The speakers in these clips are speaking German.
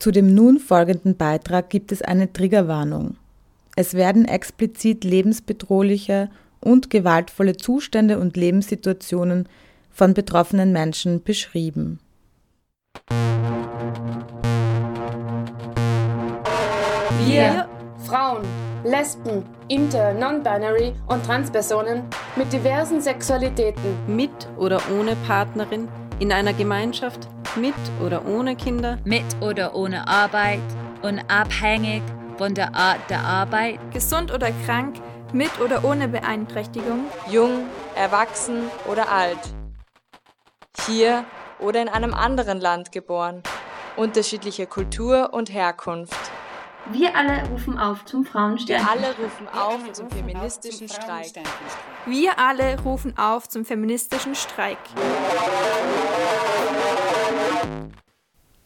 Zu dem nun folgenden Beitrag gibt es eine Triggerwarnung. Es werden explizit lebensbedrohliche und gewaltvolle Zustände und Lebenssituationen von betroffenen Menschen beschrieben. Wir, Frauen, Lesben, Inter, Non-Binary und Transpersonen mit diversen Sexualitäten, mit oder ohne Partnerin, in einer Gemeinschaft, mit oder ohne Kinder, mit oder ohne Arbeit, unabhängig von der Art der Arbeit, gesund oder krank, mit oder ohne Beeinträchtigung, jung, erwachsen oder alt, hier oder in einem anderen Land geboren, unterschiedliche Kultur und Herkunft. Wir alle rufen auf zum Frauenstern. Wir alle rufen auf zum feministischen Streik. Wir alle rufen auf zum feministischen Streik.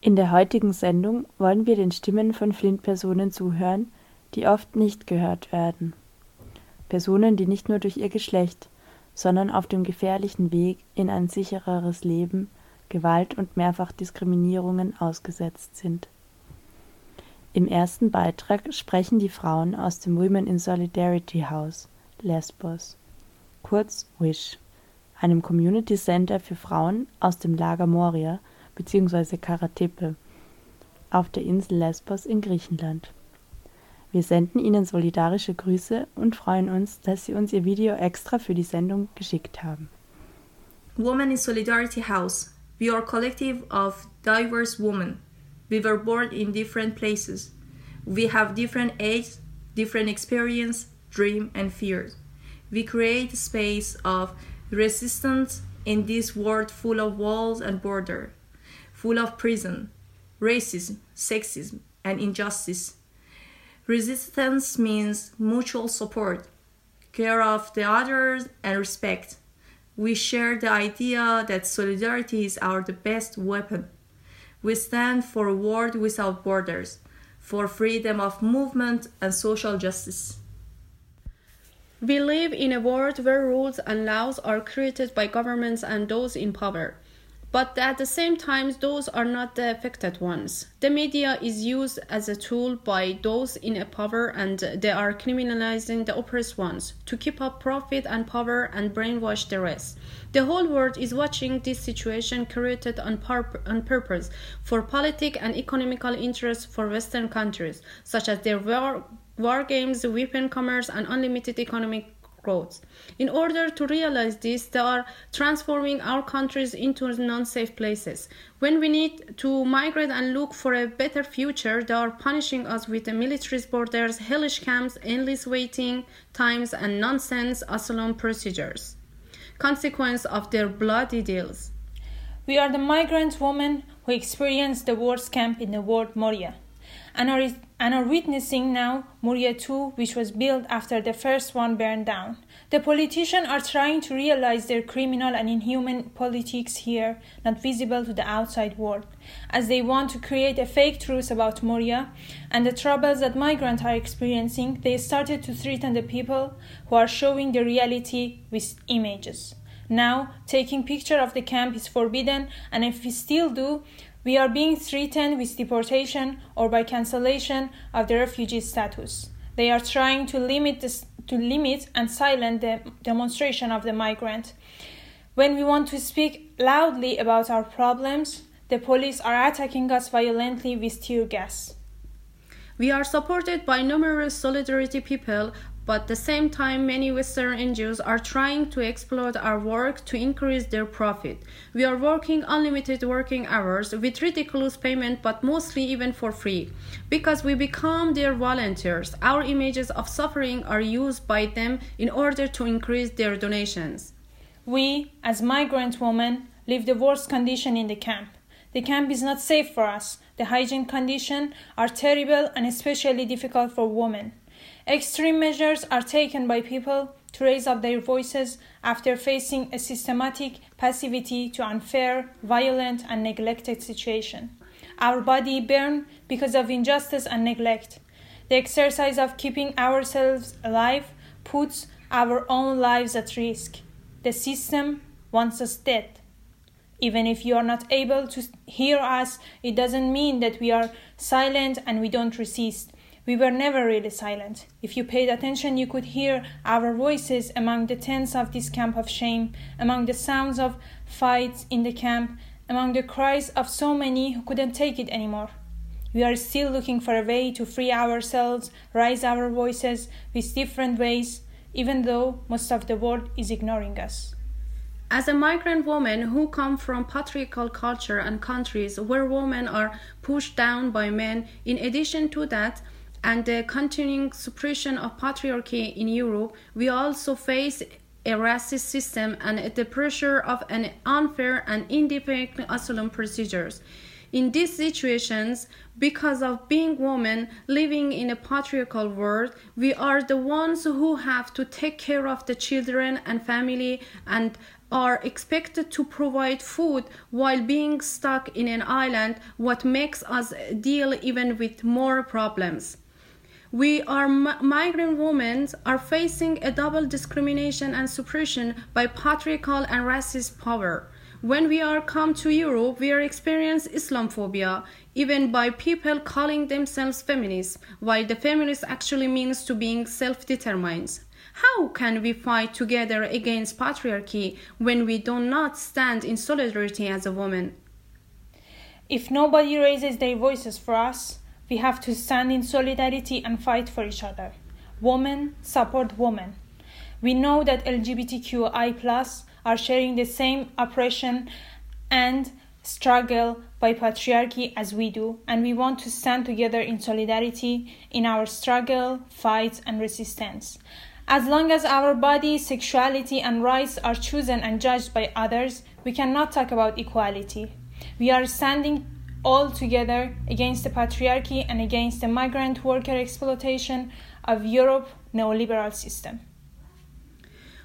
In der heutigen Sendung wollen wir den Stimmen von Flint-Personen zuhören, die oft nicht gehört werden. Personen, die nicht nur durch ihr Geschlecht, sondern auf dem gefährlichen Weg in ein sichereres Leben Gewalt und Mehrfachdiskriminierungen ausgesetzt sind. Im ersten Beitrag sprechen die Frauen aus dem Women in Solidarity House Lesbos, kurz WISH, einem Community Center für Frauen aus dem Lager Moria bzw. Karatepe auf der Insel Lesbos in Griechenland. Wir senden Ihnen solidarische Grüße und freuen uns, dass Sie uns Ihr Video extra für die Sendung geschickt haben. Women in Solidarity House. We are a collective of diverse women. We were born in different places. We have different ages, different experience, dream, and fears. We create a space of resistance in this world full of walls and border, full of prison, racism, sexism, and injustice. Resistance means mutual support, care of the others, and respect. We share the idea that solidarity is our the best weapon. We stand for a world without borders, for freedom of movement and social justice. We live in a world where rules and laws are created by governments and those in power. But at the same time, those are not the affected ones. The media is used as a tool by those in power and they are criminalizing the oppressed ones to keep up profit and power and brainwash the rest. The whole world is watching this situation created on, on purpose for politic and economical interests for Western countries, such as their war, war games, weapon commerce, and unlimited economic growth. In order to realize this, they are transforming our countries into non safe places. When we need to migrate and look for a better future, they are punishing us with the military's borders, hellish camps, endless waiting times, and nonsense asylum procedures consequence of their bloody deals. We are the migrant women who experienced the worst camp in the world, Moria, and are, and are witnessing now Moria 2, which was built after the first one burned down. The politicians are trying to realize their criminal and inhuman politics here, not visible to the outside world, as they want to create a fake truth about Moria and the troubles that migrants are experiencing. They started to threaten the people who are showing the reality with images. Now, taking picture of the camp is forbidden, and if we still do, we are being threatened with deportation or by cancellation of the refugee status. They are trying to limit this, to limit and silence the demonstration of the migrant. When we want to speak loudly about our problems, the police are attacking us violently with tear gas. We are supported by numerous solidarity people, but at the same time, many Western NGOs are trying to exploit our work to increase their profit. We are working unlimited working hours with ridiculous payment, but mostly even for free. Because we become their volunteers, our images of suffering are used by them in order to increase their donations. We, as migrant women, live the worst condition in the camp. The camp is not safe for us. The hygiene conditions are terrible and especially difficult for women. Extreme measures are taken by people to raise up their voices after facing a systematic passivity to unfair, violent, and neglected situation. Our body burn because of injustice and neglect. The exercise of keeping ourselves alive puts our own lives at risk. The system wants us dead. Even if you are not able to hear us, it doesn't mean that we are silent and we don't resist. We were never really silent. If you paid attention, you could hear our voices among the tents of this camp of shame, among the sounds of fights in the camp, among the cries of so many who couldn't take it anymore. We are still looking for a way to free ourselves, raise our voices with different ways, even though most of the world is ignoring us. As a migrant woman who come from patriarchal culture and countries where women are pushed down by men, in addition to that, and the continuing suppression of patriarchy in Europe, we also face a racist system and the pressure of an unfair and independent asylum procedures. In these situations, because of being women living in a patriarchal world, we are the ones who have to take care of the children and family and are expected to provide food while being stuck in an island, what makes us deal even with more problems we are migrant women are facing a double discrimination and suppression by patriarchal and racist power when we are come to Europe, we are experience Islamophobia, even by people calling themselves feminists, while the feminist actually means to being self-determined. How can we fight together against patriarchy when we do not stand in solidarity as a woman? If nobody raises their voices for us, we have to stand in solidarity and fight for each other. Women support women. We know that LGBTQI are sharing the same oppression and struggle by patriarchy as we do, and we want to stand together in solidarity in our struggle, fights, and resistance. As long as our body, sexuality, and rights are chosen and judged by others, we cannot talk about equality. We are standing all together against the patriarchy and against the migrant worker exploitation of Europe neoliberal system.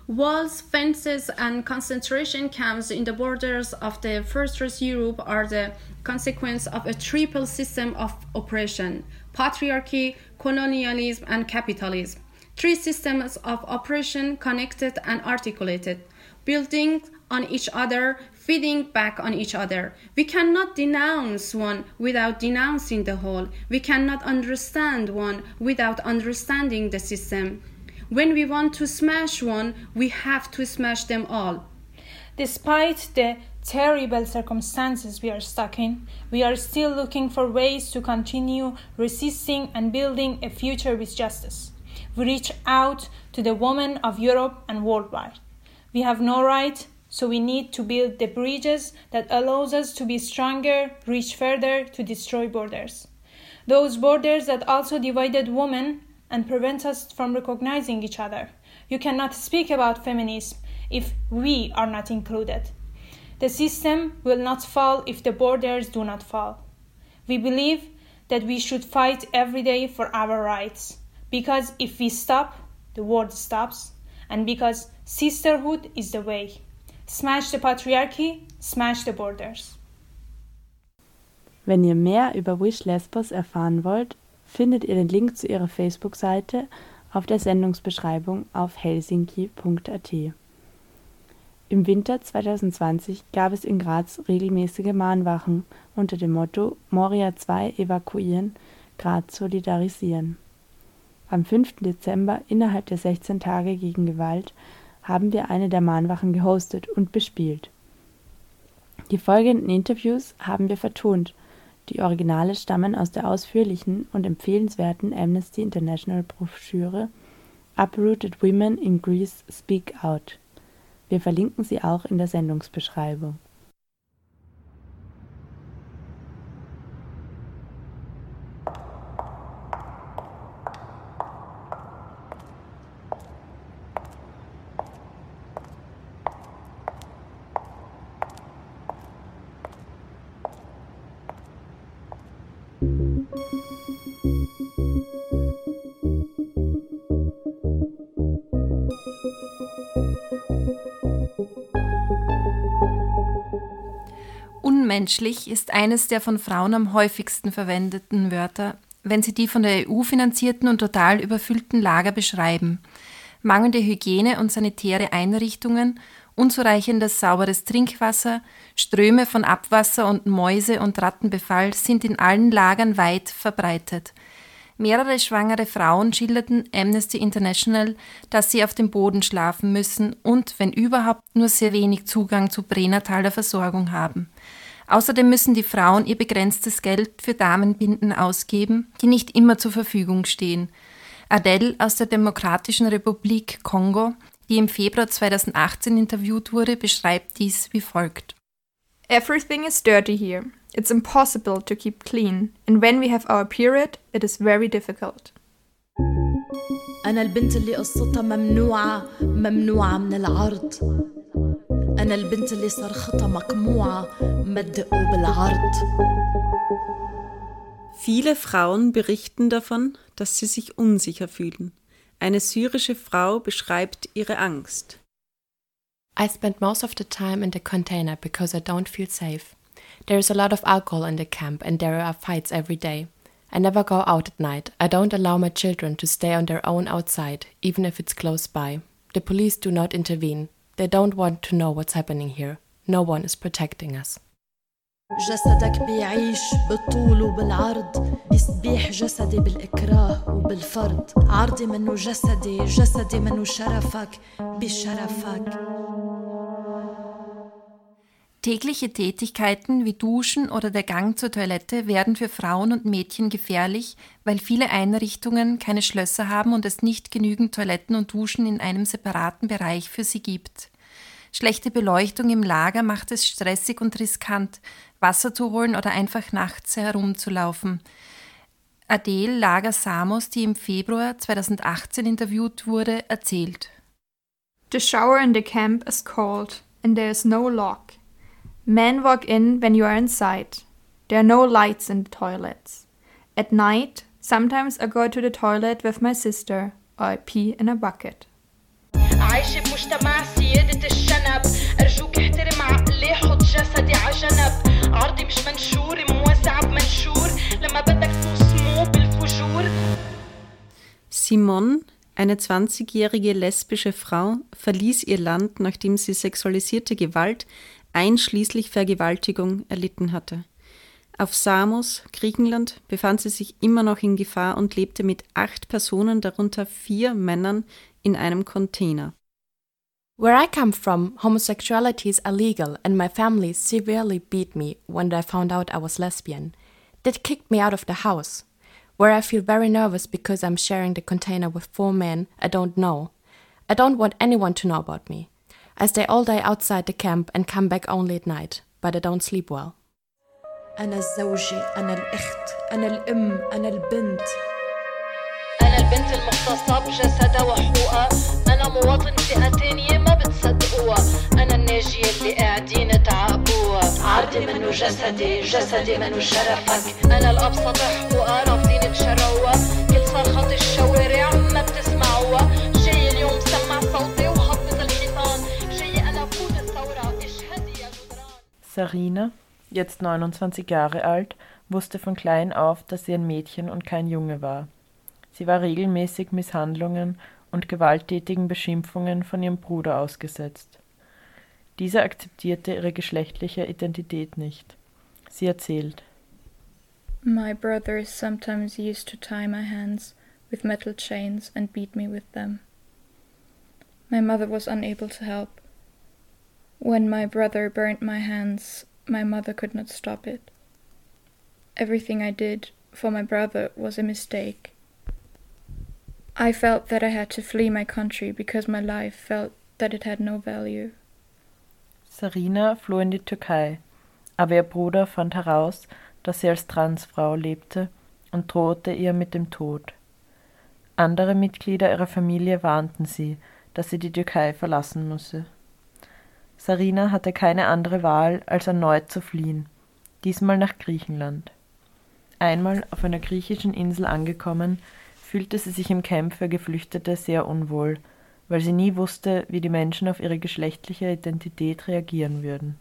Walls, fences, and concentration camps in the borders of the First Europe are the consequence of a triple system of oppression patriarchy, colonialism, and capitalism. Three systems of oppression connected and articulated, building on each other, feeding back on each other. We cannot denounce one without denouncing the whole. We cannot understand one without understanding the system. When we want to smash one, we have to smash them all. Despite the terrible circumstances we are stuck in, we are still looking for ways to continue resisting and building a future with justice. We reach out to the women of Europe and worldwide. We have no right so we need to build the bridges that allows us to be stronger, reach further, to destroy borders. Those borders that also divided women and prevent us from recognizing each other. You cannot speak about feminism if we are not included. The system will not fall if the borders do not fall. We believe that we should fight every day for our rights, because if we stop, the world stops, and because sisterhood is the way. Smash the Patriarchy, Smash the Borders. Wenn ihr mehr über Wish Lesbos erfahren wollt, findet ihr den Link zu ihrer Facebook-Seite auf der Sendungsbeschreibung auf helsinki.at. Im Winter 2020 gab es in Graz regelmäßige Mahnwachen unter dem Motto Moria 2 evakuieren, Graz solidarisieren. Am 5. Dezember innerhalb der 16 Tage gegen Gewalt haben wir eine der Mahnwachen gehostet und bespielt. Die folgenden Interviews haben wir vertont. Die Originale stammen aus der ausführlichen und empfehlenswerten Amnesty International Broschüre Uprooted Women in Greece Speak Out. Wir verlinken sie auch in der Sendungsbeschreibung. Unmenschlich ist eines der von Frauen am häufigsten verwendeten Wörter, wenn sie die von der EU finanzierten und total überfüllten Lager beschreiben. Mangelnde Hygiene und sanitäre Einrichtungen unzureichendes sauberes Trinkwasser, Ströme von Abwasser und Mäuse- und Rattenbefall sind in allen Lagern weit verbreitet. Mehrere schwangere Frauen schilderten Amnesty International, dass sie auf dem Boden schlafen müssen und, wenn überhaupt, nur sehr wenig Zugang zu pränataler Versorgung haben. Außerdem müssen die Frauen ihr begrenztes Geld für Damenbinden ausgeben, die nicht immer zur Verfügung stehen. Adele aus der Demokratischen Republik Kongo, die im Februar 2018 interviewt wurde, beschreibt dies wie folgt. Everything is dirty here. It's impossible to keep clean, and when we have our period, it is very difficult. أنا البنت اللي قصتها ممنوعة ممنوعة من العرض أنا البنت اللي صرختها مقموعة ما تدقوا بالعرض Viele Frauen berichten davon, dass sie sich unsicher fühlen. eine syrische Frau beschreibt ihre Angst. I spend most of the time in the container because I don't feel safe. There is a lot of alcohol in the camp and there are fights every day. I never go out at night. I don't allow my children to stay on their own outside, even if it's close by. The police do not intervene. They don't want to know what's happening here. No one is protecting us. جسدك بيعيش بالطول وبالعرض بيستبيح جسدي بالإكراه وبالفرض عرضي منه جسدي جسدي منه شرفك بشرفك Tägliche Tätigkeiten wie Duschen oder der Gang zur Toilette werden für Frauen und Mädchen gefährlich, weil viele Einrichtungen keine Schlösser haben und es nicht genügend Toiletten und Duschen in einem separaten Bereich für sie gibt. Schlechte Beleuchtung im Lager macht es stressig und riskant, Wasser zu holen oder einfach nachts herumzulaufen. Adele Lager Samos, die im Februar 2018 interviewt wurde, erzählt. The shower in the camp is cold and there is no lock. Men walk in when you are inside. There are no lights in the toilets. At night, sometimes I go to the toilet with my sister or I pee in a bucket. عايشة بمجتمع سيادة الشنب أرجوك احترم عقلي حط جسدي عجنب عرضي مش منشور موسع بمنشور لما بدك توصمه بالفجور Simone, eine 20-jährige lesbische Frau, verließ ihr Land, nachdem sie sexualisierte Gewalt, einschließlich Vergewaltigung, erlitten hatte. Auf Samos, Griechenland, befand sie sich immer noch in Gefahr und lebte mit acht Personen, darunter vier Männern, in einem Container. Where I come from, homosexuality is illegal, and my family severely beat me when they found out I was lesbian. They kicked me out of the house, where I feel very nervous because I'm sharing the container with four men I don't know. I don't want anyone to know about me. I stay all day outside the camp and come back only at night, but I don't sleep well. أنا الزوجة أنا الأخت أنا الأم أنا البنت أنا البنت المختصة بجسدها وحقوقها أنا مواطن فئة تانية ما بتصدقوها. أنا الناجية اللي قاعدين تعاقبوها عرضي منه جسدي جسدي منه شرفك. أنا الأبسط حقوقها رافضين تشروها كل صرخة الشوارع ما بتسمعوها. جاي اليوم سمع صوتي وحطت الحيطان. جاي أنا فوت الثورة اشهدي يا جدران؟ Sarina, jetzt 29 Jahre alt, wusste von klein auf, dass sie ein Mädchen und kein Junge war. Sie war regelmäßig Misshandlungen und gewalttätigen Beschimpfungen von ihrem Bruder ausgesetzt. Dieser akzeptierte ihre geschlechtliche Identität nicht. Sie erzählt. My brother sometimes used to tie my hands with metal chains and beat me with them. My mother was unable to help. When my brother burned my hands, my mother could not stop it. Everything I did for my brother was a mistake. I felt that I had to flee my country because my life felt that it had no value. Sarina floh in die Türkei, aber ihr Bruder fand heraus, dass sie als Transfrau lebte und drohte ihr mit dem Tod. Andere Mitglieder ihrer Familie warnten sie, dass sie die Türkei verlassen müsse. Sarina hatte keine andere Wahl, als erneut zu fliehen, diesmal nach Griechenland. Einmal auf einer griechischen Insel angekommen, fühlte sie sich im Camp für Geflüchtete sehr unwohl, weil sie nie wusste, wie die Menschen auf ihre geschlechtliche Identität reagieren würden.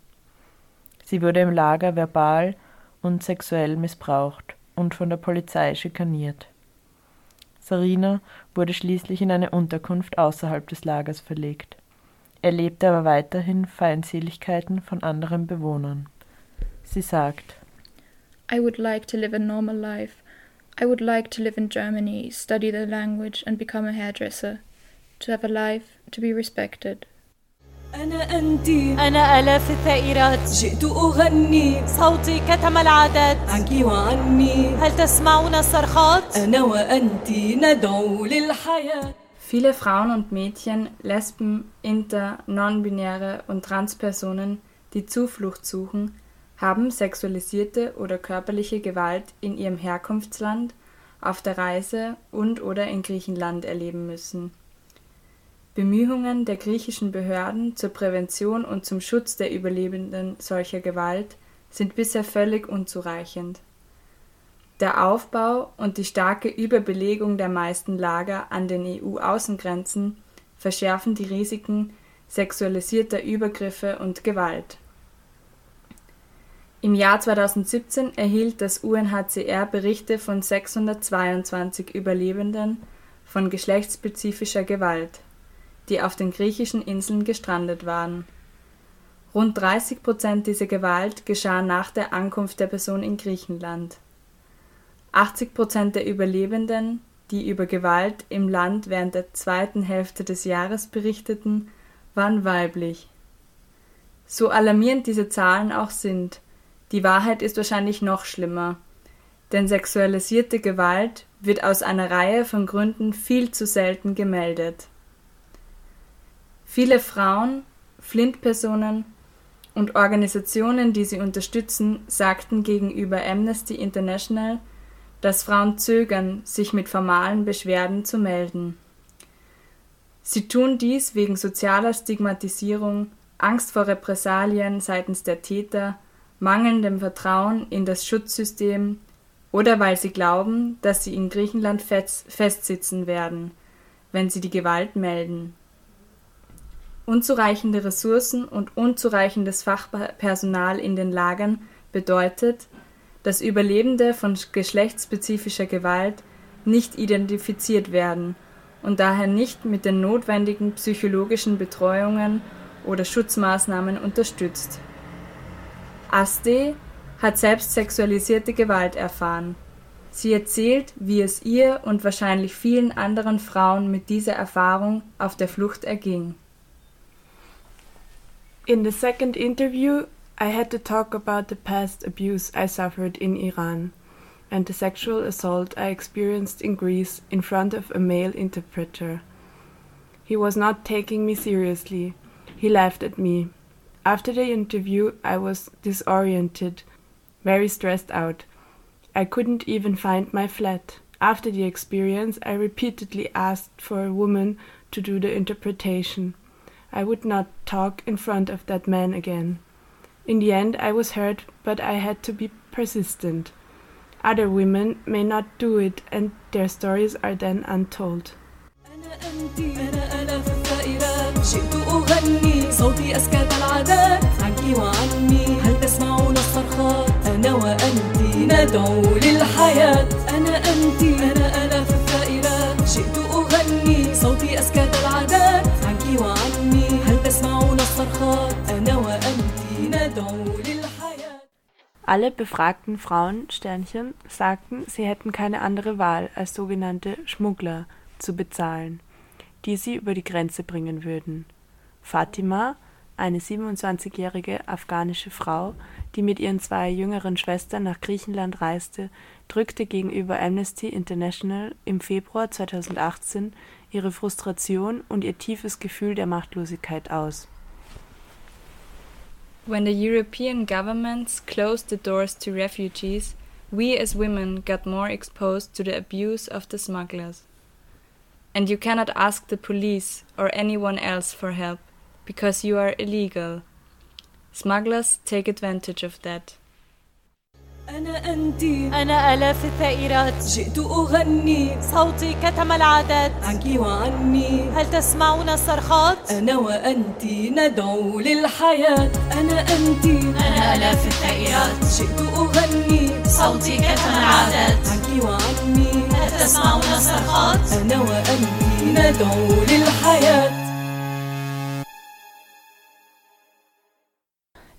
Sie wurde im Lager verbal und sexuell missbraucht und von der Polizei schikaniert. Sarina wurde schließlich in eine Unterkunft außerhalb des Lagers verlegt. erlebte aber weiterhin Feindseligkeiten von anderen Bewohnern. Sie sagt, I would like to live a normal life. I would like to live in Germany, study the language, and become a hairdresser. To have a life, to be respected. أنا أنت أنا آلاف الثائرات جئت أغني صوتي كتم العدد عنك وعني هل تسمعون الصرخات أنا وأنت ندعو للحياة Viele Frauen und Mädchen, Lesben, Inter, Non-Binäre und Transpersonen, die Zuflucht suchen, haben sexualisierte oder körperliche Gewalt in ihrem Herkunftsland, auf der Reise und oder in Griechenland erleben müssen. Bemühungen der griechischen Behörden zur Prävention und zum Schutz der Überlebenden solcher Gewalt sind bisher völlig unzureichend. Der Aufbau und die starke Überbelegung der meisten Lager an den EU-Außengrenzen verschärfen die Risiken sexualisierter Übergriffe und Gewalt. Im Jahr 2017 erhielt das UNHCR Berichte von 622 Überlebenden von geschlechtsspezifischer Gewalt die auf den griechischen Inseln gestrandet waren. Rund 30 Prozent dieser Gewalt geschah nach der Ankunft der Person in Griechenland. 80 Prozent der Überlebenden, die über Gewalt im Land während der zweiten Hälfte des Jahres berichteten, waren weiblich. So alarmierend diese Zahlen auch sind, die Wahrheit ist wahrscheinlich noch schlimmer, denn sexualisierte Gewalt wird aus einer Reihe von Gründen viel zu selten gemeldet. Viele Frauen, Flint-Personen und Organisationen, die sie unterstützen, sagten gegenüber Amnesty International, dass Frauen zögern, sich mit formalen Beschwerden zu melden. Sie tun dies wegen sozialer Stigmatisierung, Angst vor Repressalien seitens der Täter, mangelndem Vertrauen in das Schutzsystem oder weil sie glauben, dass sie in Griechenland festsitzen werden, wenn sie die Gewalt melden. Unzureichende Ressourcen und unzureichendes Fachpersonal in den Lagern bedeutet, dass Überlebende von geschlechtsspezifischer Gewalt nicht identifiziert werden und daher nicht mit den notwendigen psychologischen Betreuungen oder Schutzmaßnahmen unterstützt. Aste hat selbst sexualisierte Gewalt erfahren. Sie erzählt, wie es ihr und wahrscheinlich vielen anderen Frauen mit dieser Erfahrung auf der Flucht erging. In the second interview, I had to talk about the past abuse I suffered in Iran and the sexual assault I experienced in Greece in front of a male interpreter. He was not taking me seriously. He laughed at me. After the interview, I was disoriented, very stressed out. I couldn't even find my flat. After the experience, I repeatedly asked for a woman to do the interpretation. I would not talk in front of that man again. In the end, I was hurt, but I had to be persistent. Other women may not do it, and their stories are then untold. جئت أغني صوتي أسكت العادات عنك وعني هل تسمعون الصرخات أنا وأنت ندعو للحياة أنا أنت أنا آلاف الثائرات جئت أغني صوتي أسكت العادات عنك وعني هل تسمعون الصرخات أنا وأنت ندعو للحياة Alle befragten Frauen Sternchen sagten, sie hätten keine andere Wahl, als sogenannte Schmuggler zu bezahlen, die sie über die Grenze bringen würden. Fatima, eine 27-jährige afghanische Frau, die mit ihren zwei jüngeren Schwestern nach Griechenland reiste, drückte gegenüber Amnesty International im Februar 2018 ihre Frustration und ihr tiefes Gefühl der Machtlosigkeit aus. When the European governments closed the doors to refugees, we as women got more exposed to the abuse of the smugglers. And you cannot ask the police or anyone else for help, because you are illegal. Smugglers take advantage of that. أنا أنت أنا آلاف الثائرات. جئت أغني. صوتي كتم العدد عنك وعني هل تسمعون الصرخات؟ أنا وأنت ندعو للحياة. أنا أنت أنا آلاف الثائرات. جئت أغني. صوتي كتم العدد عنك وعني هل تسمعون الصرخات؟ أنا وأنت ندعو للحياة.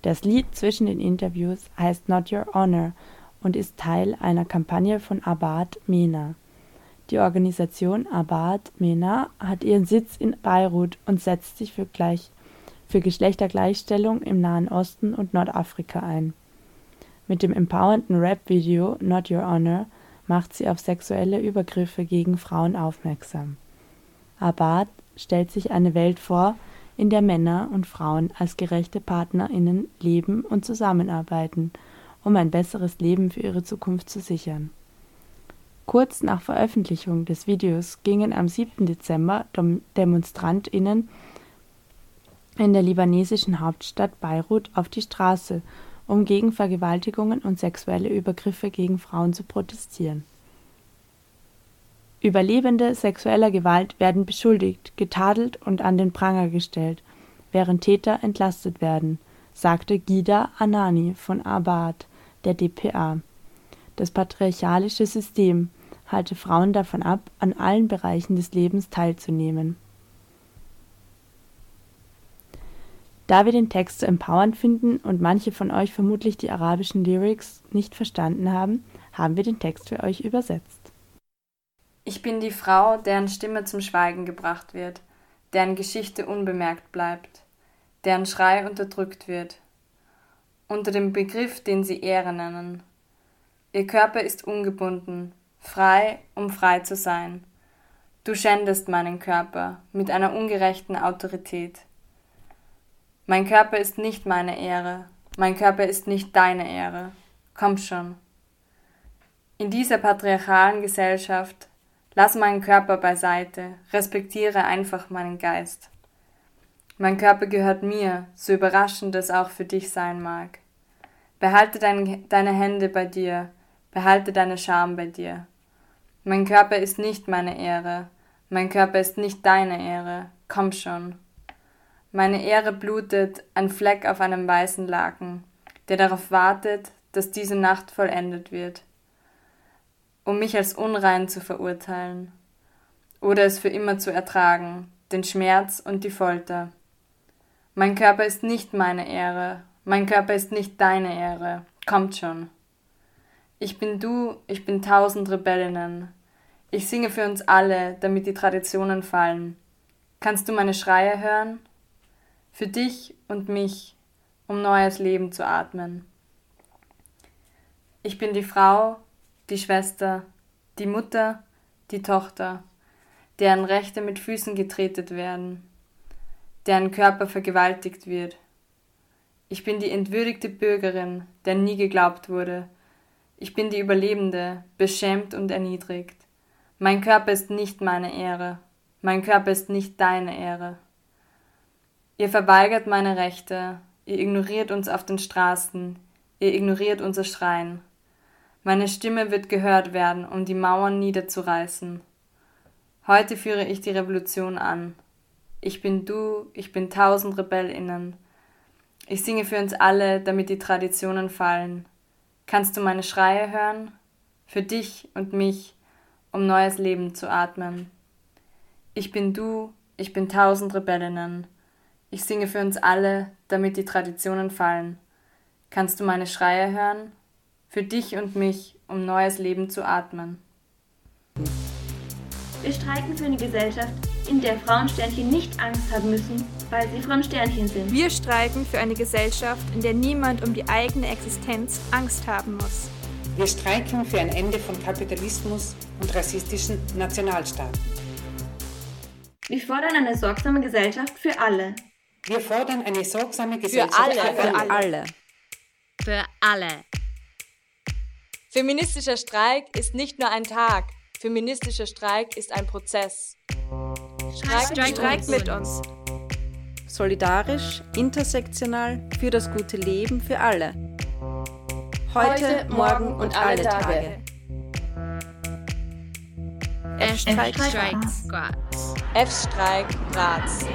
Das Lied zwischen den Interviews heißt Not Your Honor und ist Teil einer Kampagne von Abad Mena. Die Organisation Abad Mena hat ihren Sitz in Beirut und setzt sich für, gleich, für Geschlechtergleichstellung im Nahen Osten und Nordafrika ein. Mit dem empowernden Rap-Video Not Your Honor macht sie auf sexuelle Übergriffe gegen Frauen aufmerksam. Abad stellt sich eine Welt vor, in der Männer und Frauen als gerechte PartnerInnen leben und zusammenarbeiten, um ein besseres Leben für ihre Zukunft zu sichern. Kurz nach Veröffentlichung des Videos gingen am 7. Dezember DemonstrantInnen in der libanesischen Hauptstadt Beirut auf die Straße, um gegen Vergewaltigungen und sexuelle Übergriffe gegen Frauen zu protestieren. Überlebende sexueller Gewalt werden beschuldigt, getadelt und an den Pranger gestellt, während Täter entlastet werden, sagte Gida Anani von Abad, der dpa. Das patriarchalische System halte Frauen davon ab, an allen Bereichen des Lebens teilzunehmen. Da wir den Text so empowernd finden und manche von euch vermutlich die arabischen Lyrics nicht verstanden haben, haben wir den Text für euch übersetzt. Ich bin die Frau, deren Stimme zum Schweigen gebracht wird, deren Geschichte unbemerkt bleibt, deren Schrei unterdrückt wird, unter dem Begriff, den sie Ehre nennen. Ihr Körper ist ungebunden, frei, um frei zu sein. Du schändest meinen Körper mit einer ungerechten Autorität. Mein Körper ist nicht meine Ehre, mein Körper ist nicht deine Ehre. Komm schon. In dieser patriarchalen Gesellschaft Lass meinen Körper beiseite, respektiere einfach meinen Geist. Mein Körper gehört mir, so überraschend es auch für dich sein mag. Behalte dein, deine Hände bei dir, behalte deine Scham bei dir. Mein Körper ist nicht meine Ehre, mein Körper ist nicht deine Ehre, komm schon. Meine Ehre blutet, ein Fleck auf einem weißen Laken, der darauf wartet, dass diese Nacht vollendet wird um mich als unrein zu verurteilen oder es für immer zu ertragen, den Schmerz und die Folter. Mein Körper ist nicht meine Ehre, mein Körper ist nicht deine Ehre, kommt schon. Ich bin du, ich bin tausend Rebellinnen. Ich singe für uns alle, damit die Traditionen fallen. Kannst du meine Schreie hören? Für dich und mich, um neues Leben zu atmen. Ich bin die Frau, die Schwester, die Mutter, die Tochter, deren Rechte mit Füßen getretet werden, deren Körper vergewaltigt wird. Ich bin die entwürdigte Bürgerin, der nie geglaubt wurde. Ich bin die Überlebende, beschämt und erniedrigt. Mein Körper ist nicht meine Ehre. Mein Körper ist nicht deine Ehre. Ihr verweigert meine Rechte, ihr ignoriert uns auf den Straßen, ihr ignoriert unser Schreien. Meine Stimme wird gehört werden, um die Mauern niederzureißen. Heute führe ich die Revolution an. Ich bin du, ich bin tausend Rebellinnen. Ich singe für uns alle, damit die Traditionen fallen. Kannst du meine Schreie hören? Für dich und mich, um neues Leben zu atmen. Ich bin du, ich bin tausend Rebellinnen. Ich singe für uns alle, damit die Traditionen fallen. Kannst du meine Schreie hören? Für dich und mich, um neues Leben zu atmen. Wir streiken für eine Gesellschaft, in der Frauensternchen nicht Angst haben müssen, weil sie Frauensternchen sind. Wir streiken für eine Gesellschaft, in der niemand um die eigene Existenz Angst haben muss. Wir streiken für ein Ende von Kapitalismus und rassistischen Nationalstaaten. Wir fordern eine sorgsame Gesellschaft für alle. Wir fordern eine sorgsame Gesellschaft für alle. Für alle. Für alle. Feministischer Streik ist nicht nur ein Tag. Feministischer Streik ist ein Prozess. Streik, Streik, Streik mit uns. Solidarisch, intersektional, für das gute Leben für alle. Heute, Heute morgen und, und alle Tage. F-Streik Graz. F-Streik Graz.